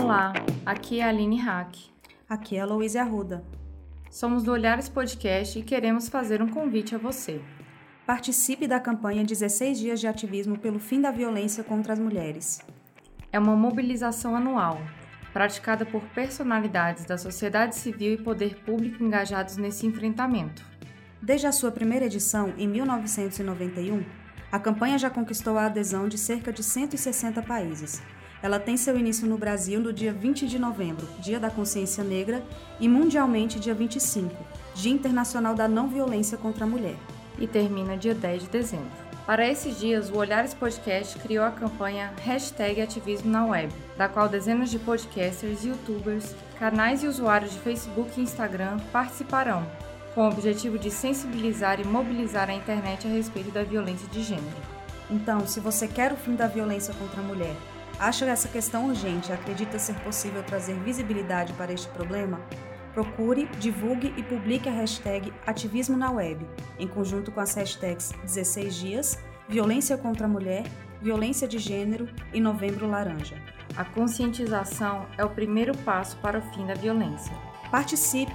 Olá, aqui é a Aline Hack. Aqui é a Louise Arruda. Somos do Olhares Podcast e queremos fazer um convite a você. Participe da campanha 16 Dias de Ativismo pelo Fim da Violência contra as Mulheres. É uma mobilização anual, praticada por personalidades da sociedade civil e poder público engajados nesse enfrentamento. Desde a sua primeira edição, em 1991, a campanha já conquistou a adesão de cerca de 160 países. Ela tem seu início no Brasil no dia 20 de novembro, Dia da Consciência Negra, e mundialmente dia 25, Dia Internacional da Não Violência contra a Mulher. E termina dia 10 de dezembro. Para esses dias, o Olhares Podcast criou a campanha Hashtag Ativismo na Web, da qual dezenas de podcasters, youtubers, canais e usuários de Facebook e Instagram participarão, com o objetivo de sensibilizar e mobilizar a internet a respeito da violência de gênero. Então, se você quer o fim da violência contra a mulher, acha essa questão urgente e acredita ser possível trazer visibilidade para este problema, procure, divulgue e publique a hashtag Ativismo na Web, em conjunto com as hashtags 16 Dias, Violência contra a Mulher, Violência de Gênero e Novembro Laranja. A conscientização é o primeiro passo para o fim da violência. Participe!